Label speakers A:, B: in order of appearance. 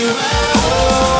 A: you.